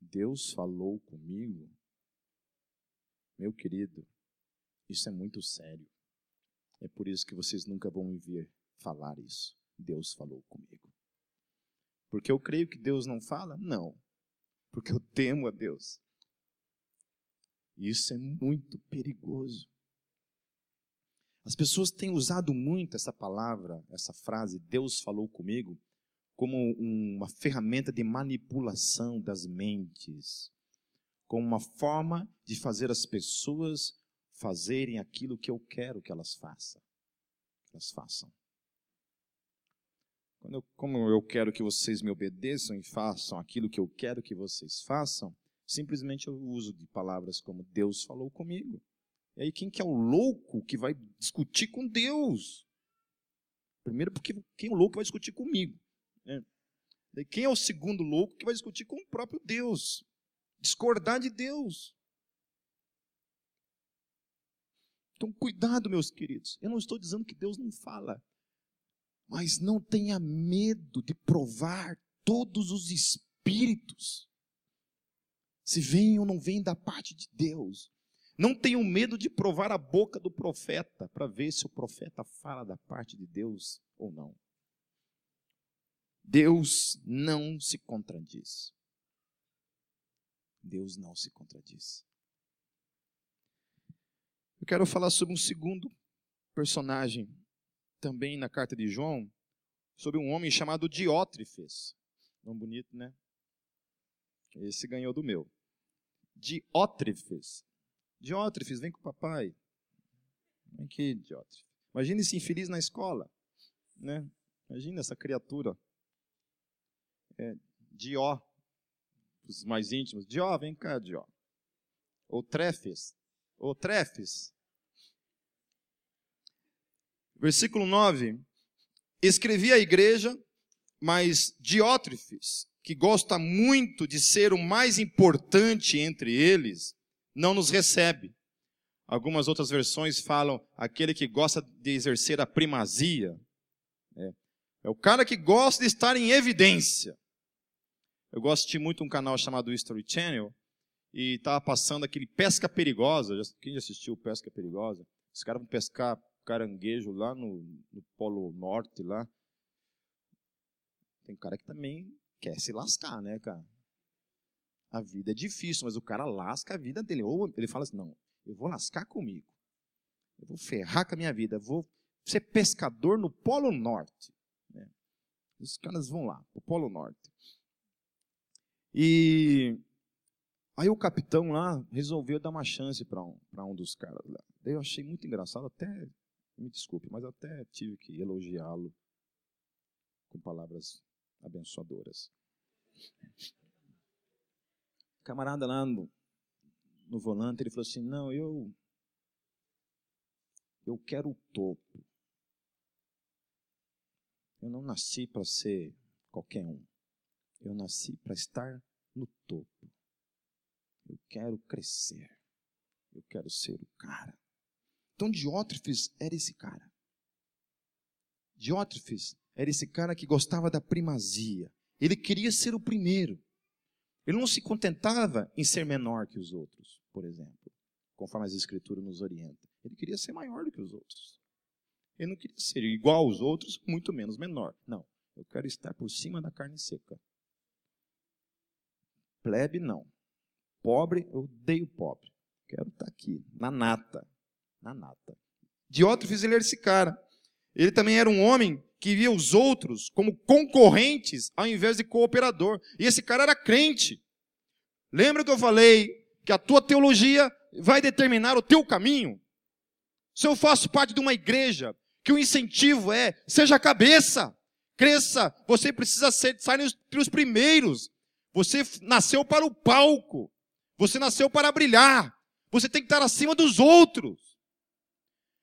Deus falou comigo, meu querido, isso é muito sério. É por isso que vocês nunca vão me ver falar isso. Deus falou comigo. Porque eu creio que Deus não fala? Não. Porque eu temo a Deus. Isso é muito perigoso. As pessoas têm usado muito essa palavra, essa frase, Deus falou comigo, como uma ferramenta de manipulação das mentes, como uma forma de fazer as pessoas fazerem aquilo que eu quero que elas façam. Elas façam. Eu, como eu quero que vocês me obedeçam e façam aquilo que eu quero que vocês façam, simplesmente eu uso de palavras como Deus falou comigo. E aí, quem que é o louco que vai discutir com Deus? Primeiro, porque quem é o louco vai discutir comigo. Né? quem é o segundo louco que vai discutir com o próprio Deus? Discordar de Deus. Então, cuidado, meus queridos. Eu não estou dizendo que Deus não fala, mas não tenha medo de provar todos os espíritos, se vem ou não vem da parte de Deus. Não tenham medo de provar a boca do profeta para ver se o profeta fala da parte de Deus ou não. Deus não se contradiz. Deus não se contradiz. Eu quero falar sobre um segundo personagem, também na carta de João, sobre um homem chamado Diótrefes. Nome bonito, né? Esse ganhou do meu. Diótrefes. Diótrefes, vem com o papai. Vem aqui, Diótrefes. Imagina esse infeliz na escola. Né? Imagina essa criatura. É, Dió, os mais íntimos. Dió, vem cá, Dió. Ou Trefes. Ou Trefes. Versículo 9. Escrevi à igreja, mas Diótrefes, que gosta muito de ser o mais importante entre eles, não nos recebe. Algumas outras versões falam aquele que gosta de exercer a primazia. É, é o cara que gosta de estar em evidência. Eu gosto de muito um canal chamado History Channel e estava passando aquele Pesca Perigosa. Quem já assistiu Pesca Perigosa? Os caras vão pescar caranguejo lá no, no Polo Norte lá. Tem cara que também quer se lascar, né, cara? A vida é difícil, mas o cara lasca a vida dele. Ou ele fala assim: não, eu vou lascar comigo. Eu vou ferrar com a minha vida. Eu vou ser pescador no Polo Norte. Né? Os caras vão lá, o Polo Norte. E aí o capitão lá resolveu dar uma chance para um, um dos caras lá. Daí eu achei muito engraçado, até, me desculpe, mas até tive que elogiá-lo com palavras abençoadoras camarada lá no, no volante, ele falou assim: Não, eu. Eu quero o topo. Eu não nasci para ser qualquer um. Eu nasci para estar no topo. Eu quero crescer. Eu quero ser o cara. Então Diótrefes era esse cara. Diótrefes era esse cara que gostava da primazia. Ele queria ser o primeiro. Ele não se contentava em ser menor que os outros, por exemplo, conforme as Escrituras nos orientam. Ele queria ser maior do que os outros. Ele não queria ser igual aos outros, muito menos menor. Não, eu quero estar por cima da carne seca. Plebe, não. Pobre, eu odeio pobre. Quero estar aqui, na nata. Na nata. Diótrefes, ele era esse cara. Ele também era um homem que via os outros como concorrentes ao invés de cooperador. E esse cara era crente. Lembra que eu falei que a tua teologia vai determinar o teu caminho? Se eu faço parte de uma igreja que o incentivo é seja cabeça, cresça, você precisa ser, sair entre os primeiros. Você nasceu para o palco. Você nasceu para brilhar. Você tem que estar acima dos outros.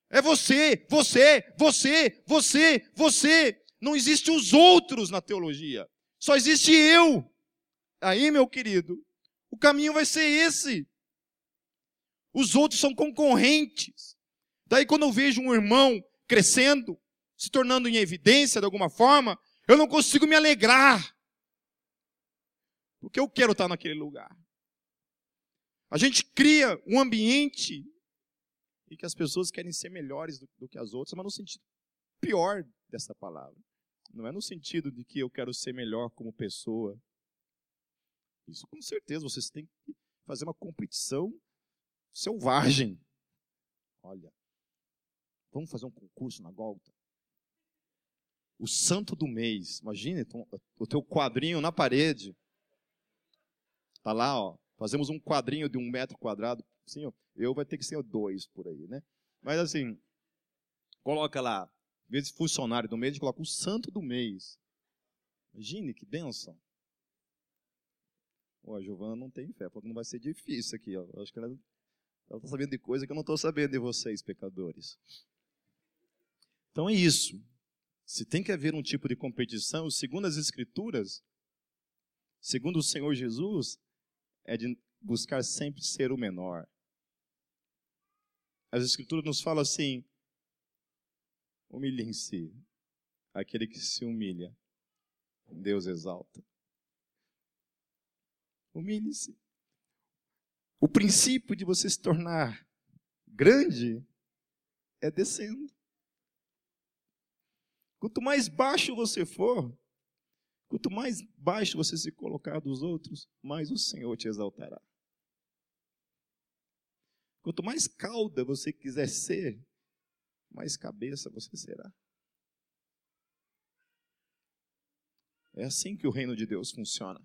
É você, você, você, você, você. Não existe os outros na teologia. Só existe eu. Aí, meu querido, o caminho vai ser esse. Os outros são concorrentes. Daí, quando eu vejo um irmão crescendo, se tornando em evidência de alguma forma, eu não consigo me alegrar. Porque eu quero estar naquele lugar. A gente cria um ambiente em que as pessoas querem ser melhores do, do que as outras, mas no sentido pior dessa palavra. Não é no sentido de que eu quero ser melhor como pessoa. Isso com certeza vocês têm que fazer uma competição selvagem. Olha, vamos fazer um concurso na Golta? O santo do mês. Imagine o teu quadrinho na parede. Tá lá, ó. Fazemos um quadrinho de um metro quadrado. Assim, ó, eu vai ter que ser dois por aí, né? Mas assim, coloca lá, em vez funcionário do mês, coloca o santo do mês. Imagine que benção. Ó, a Giovana não tem fé, falou que não vai ser difícil aqui. Ó. Acho que ela está sabendo de coisa que eu não estou sabendo de vocês, pecadores. Então é isso. Se tem que haver um tipo de competição, segundo as Escrituras, segundo o Senhor Jesus, é de buscar sempre ser o menor. As Escrituras nos falam assim: humilhem-se. Aquele que se humilha, Deus exalta. Humilhe-se. O princípio de você se tornar grande é descendo. Quanto mais baixo você for, quanto mais baixo você se colocar dos outros, mais o Senhor te exaltará. Quanto mais cauda você quiser ser, mais cabeça você será. É assim que o reino de Deus funciona.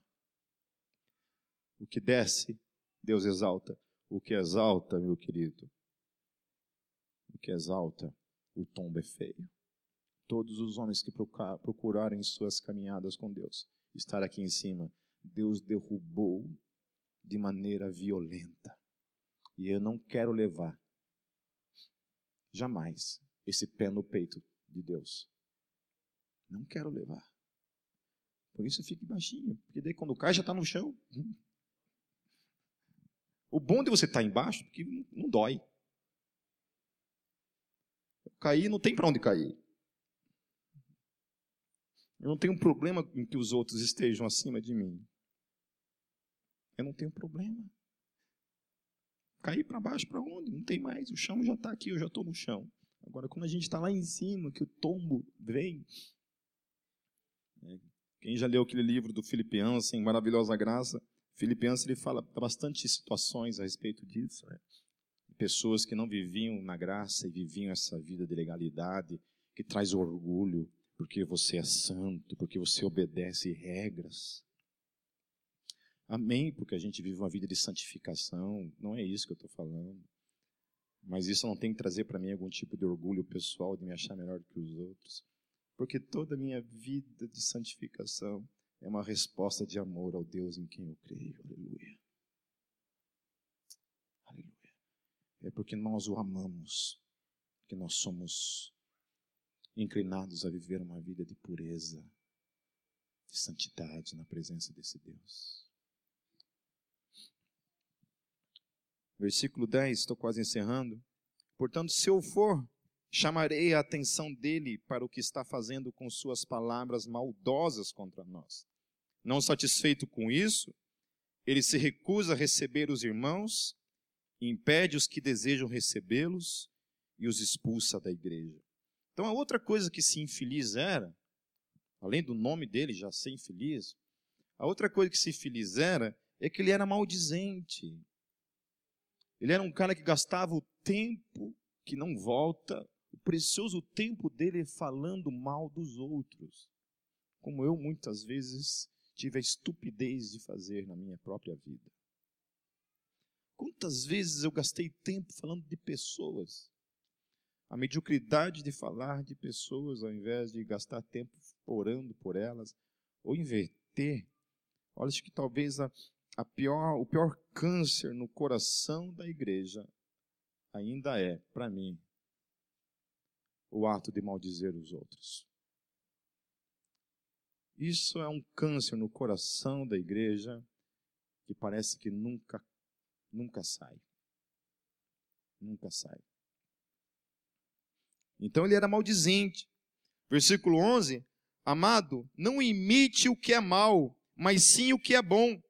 O que desce, Deus exalta. O que exalta, meu querido, o que exalta, o tombo é feio todos os homens que procurarem suas caminhadas com Deus estar aqui em cima, Deus derrubou de maneira violenta. E eu não quero levar jamais esse pé no peito de Deus. Não quero levar. Por isso fique baixinho, porque daí quando cai já está no chão. O bom de você estar tá embaixo, porque não dói. Cair não tem para onde cair. Eu não tenho problema em que os outros estejam acima de mim. Eu não tenho problema. Cair para baixo para onde? Não tem mais. O chão já está aqui, eu já estou no chão. Agora, quando a gente está lá em cima, que o tombo vem. Né? Quem já leu aquele livro do Filipiança, assim, Maravilhosa Graça, Filipiança ele fala bastante situações a respeito disso. Né? Pessoas que não viviam na graça e viviam essa vida de legalidade, que traz orgulho, porque você é santo, porque você obedece regras. Amém, porque a gente vive uma vida de santificação, não é isso que eu estou falando. Mas isso não tem que trazer para mim algum tipo de orgulho pessoal de me achar melhor do que os outros. Porque toda a minha vida de santificação é uma resposta de amor ao Deus em quem eu creio. Aleluia. Aleluia. É porque nós o amamos que nós somos inclinados a viver uma vida de pureza, de santidade na presença desse Deus. Versículo 10, estou quase encerrando. Portanto, se eu for, chamarei a atenção dele para o que está fazendo com suas palavras maldosas contra nós. Não satisfeito com isso, ele se recusa a receber os irmãos, impede os que desejam recebê-los e os expulsa da igreja. Então, a outra coisa que esse infeliz era, além do nome dele já ser infeliz, a outra coisa que esse infeliz era é que ele era maldizente. Ele era um cara que gastava o tempo que não volta, o precioso tempo dele falando mal dos outros, como eu muitas vezes tive a estupidez de fazer na minha própria vida. Quantas vezes eu gastei tempo falando de pessoas a mediocridade de falar de pessoas ao invés de gastar tempo orando por elas, ou inverter. Olha, acho que talvez a, a pior, o pior câncer no coração da igreja ainda é, para mim, o ato de maldizer os outros. Isso é um câncer no coração da igreja que parece que nunca, nunca sai. Nunca sai. Então ele era maldizente. Versículo 11: Amado, não imite o que é mal, mas sim o que é bom.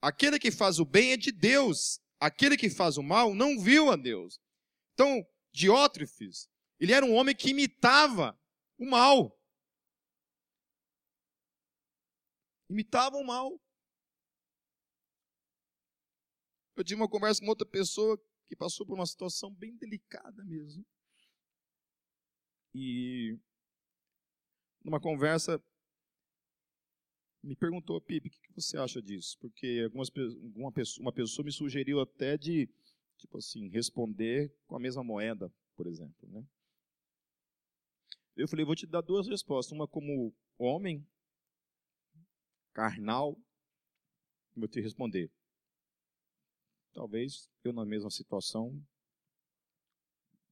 Aquele que faz o bem é de Deus, aquele que faz o mal não viu a Deus. Então, Diótrefes, ele era um homem que imitava o mal. Imitava o mal. Eu tive uma conversa com outra pessoa que passou por uma situação bem delicada mesmo. E numa conversa me perguntou, Pipe, o que você acha disso? Porque algumas, uma, pessoa, uma pessoa me sugeriu até de, tipo assim, responder com a mesma moeda, por exemplo, né? Eu falei, vou te dar duas respostas. Uma como homem, carnal, vou te responder. Talvez eu, na mesma situação,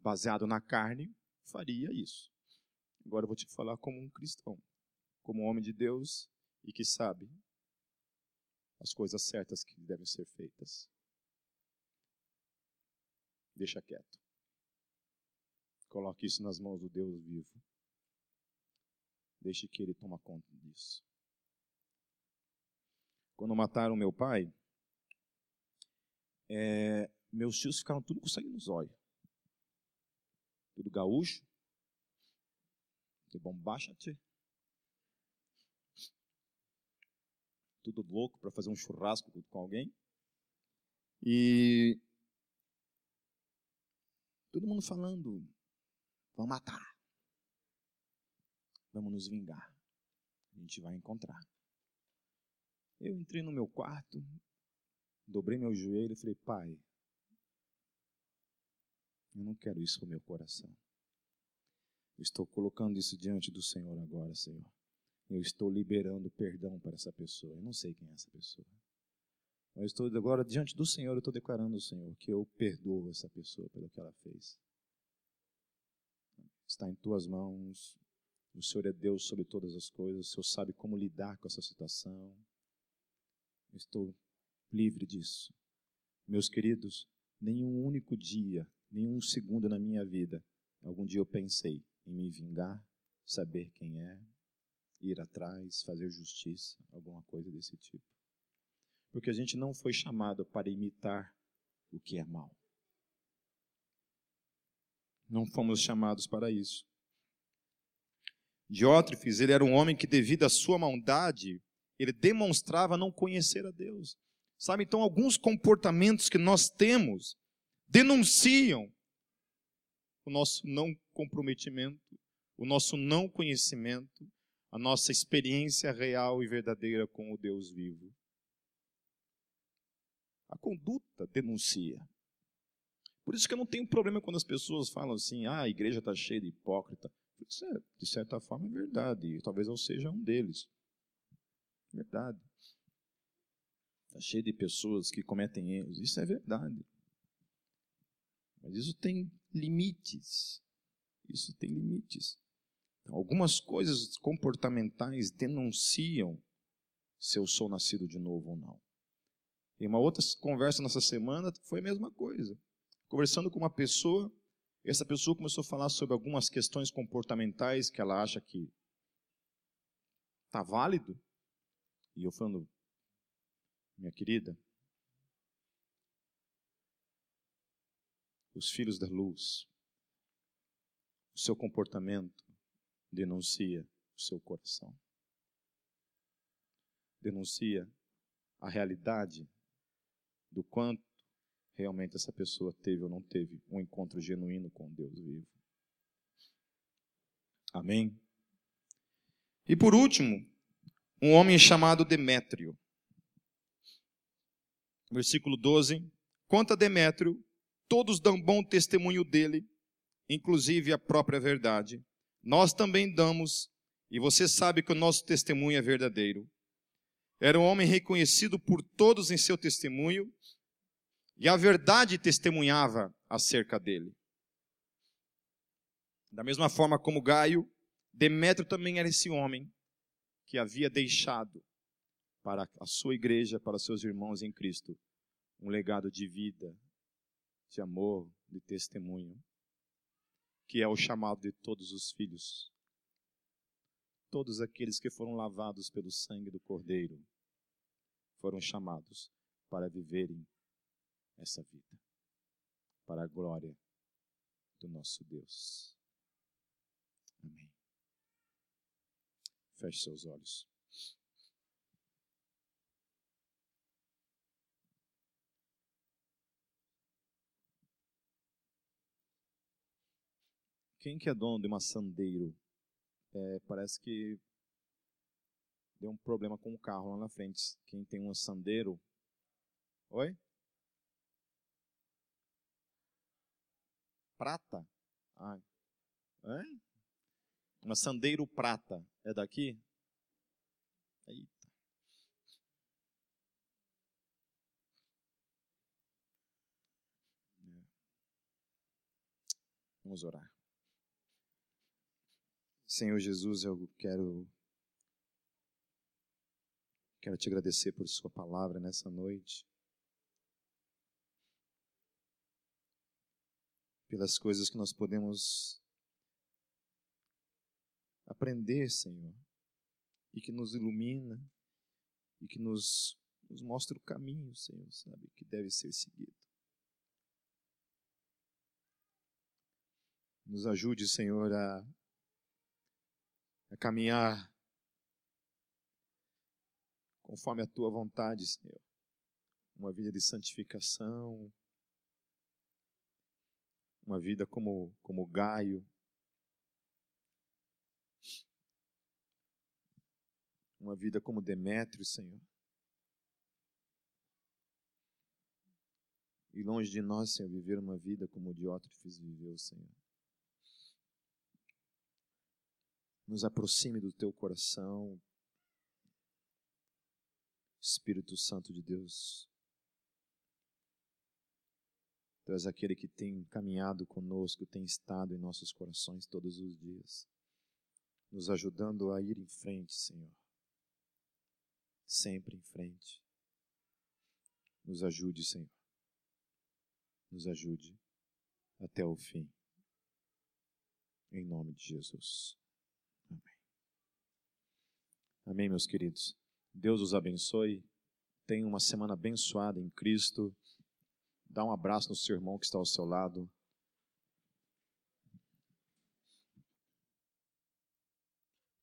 baseado na carne, faria isso. Agora eu vou te falar como um cristão, como um homem de Deus e que sabe as coisas certas que devem ser feitas. Deixa quieto. Coloque isso nas mãos do Deus vivo. Deixe que Ele toma conta disso. Quando mataram meu pai, é, meus tios ficaram tudo com sangue nos olhos. Tudo gaúcho. De bombacha, -te. Tudo louco para fazer um churrasco com alguém. E todo mundo falando, vamos matar. Vamos nos vingar. A gente vai encontrar. Eu entrei no meu quarto, dobrei meu joelho e falei, pai, eu não quero isso no meu coração. Eu estou colocando isso diante do Senhor agora, Senhor. Eu estou liberando perdão para essa pessoa. Eu não sei quem é essa pessoa. Mas estou agora diante do Senhor, eu estou declarando ao Senhor que eu perdoo essa pessoa pelo que ela fez. Está em tuas mãos. O Senhor é Deus sobre todas as coisas. O Senhor sabe como lidar com essa situação. Eu estou livre disso. Meus queridos, nenhum único dia, nenhum segundo na minha vida, algum dia eu pensei em me vingar, saber quem é, ir atrás, fazer justiça, alguma coisa desse tipo. Porque a gente não foi chamado para imitar o que é mal. Não fomos chamados para isso. Diótrefes, ele era um homem que, devido à sua maldade, ele demonstrava não conhecer a Deus. Sabe, então, alguns comportamentos que nós temos denunciam o nosso não comprometimento, o nosso não conhecimento, a nossa experiência real e verdadeira com o Deus vivo. A conduta denuncia. Por isso que eu não tenho problema quando as pessoas falam assim, ah, a igreja está cheia de hipócrita. Isso é, de certa forma, é verdade. E talvez eu seja um deles. Verdade. Está cheio de pessoas que cometem erros. Isso é verdade. Mas isso tem limites. Isso tem limites. Algumas coisas comportamentais denunciam se eu sou nascido de novo ou não. Em uma outra conversa nessa semana foi a mesma coisa. Conversando com uma pessoa, essa pessoa começou a falar sobre algumas questões comportamentais que ela acha que está válido. E eu falando, minha querida, os filhos da luz, o seu comportamento denuncia o seu coração. Denuncia a realidade do quanto realmente essa pessoa teve ou não teve um encontro genuíno com Deus vivo. Amém? E por último, um homem chamado Demétrio. Versículo 12. Quanto a Demétrio, todos dão bom testemunho dele, inclusive a própria verdade. Nós também damos, e você sabe que o nosso testemunho é verdadeiro. Era um homem reconhecido por todos em seu testemunho, e a verdade testemunhava acerca dele. Da mesma forma como Gaio, Demétrio também era esse homem que havia deixado para a sua igreja, para seus irmãos em Cristo, um legado de vida, de amor, de testemunho, que é o chamado de todos os filhos. Todos aqueles que foram lavados pelo sangue do Cordeiro foram chamados para viverem essa vida, para a glória do nosso Deus. Amém. Feche seus olhos. Quem que é dono de uma sandeiro? É, parece que deu um problema com o carro lá na frente. Quem tem um sandeiro? Oi? Prata? Ah. É? Uma sandeiro prata. É daqui? Eita. É. Vamos orar. Senhor Jesus, eu quero quero te agradecer por sua palavra nessa noite. Pelas coisas que nós podemos aprender, Senhor, e que nos ilumina e que nos, nos mostra o caminho, Senhor, sabe, que deve ser seguido. Nos ajude, Senhor, a a caminhar conforme a tua vontade, Senhor. Uma vida de santificação, uma vida como, como Gaio, uma vida como Demétrio, Senhor. E longe de nós, Senhor, viver uma vida como Diótrefes viveu, Senhor. Nos aproxime do teu coração. Espírito Santo de Deus, Tu és aquele que tem caminhado conosco, tem estado em nossos corações todos os dias, nos ajudando a ir em frente, Senhor. Sempre em frente. Nos ajude, Senhor. Nos ajude até o fim. Em nome de Jesus. Amém, meus queridos. Deus os abençoe. Tenha uma semana abençoada em Cristo. Dá um abraço no seu irmão que está ao seu lado.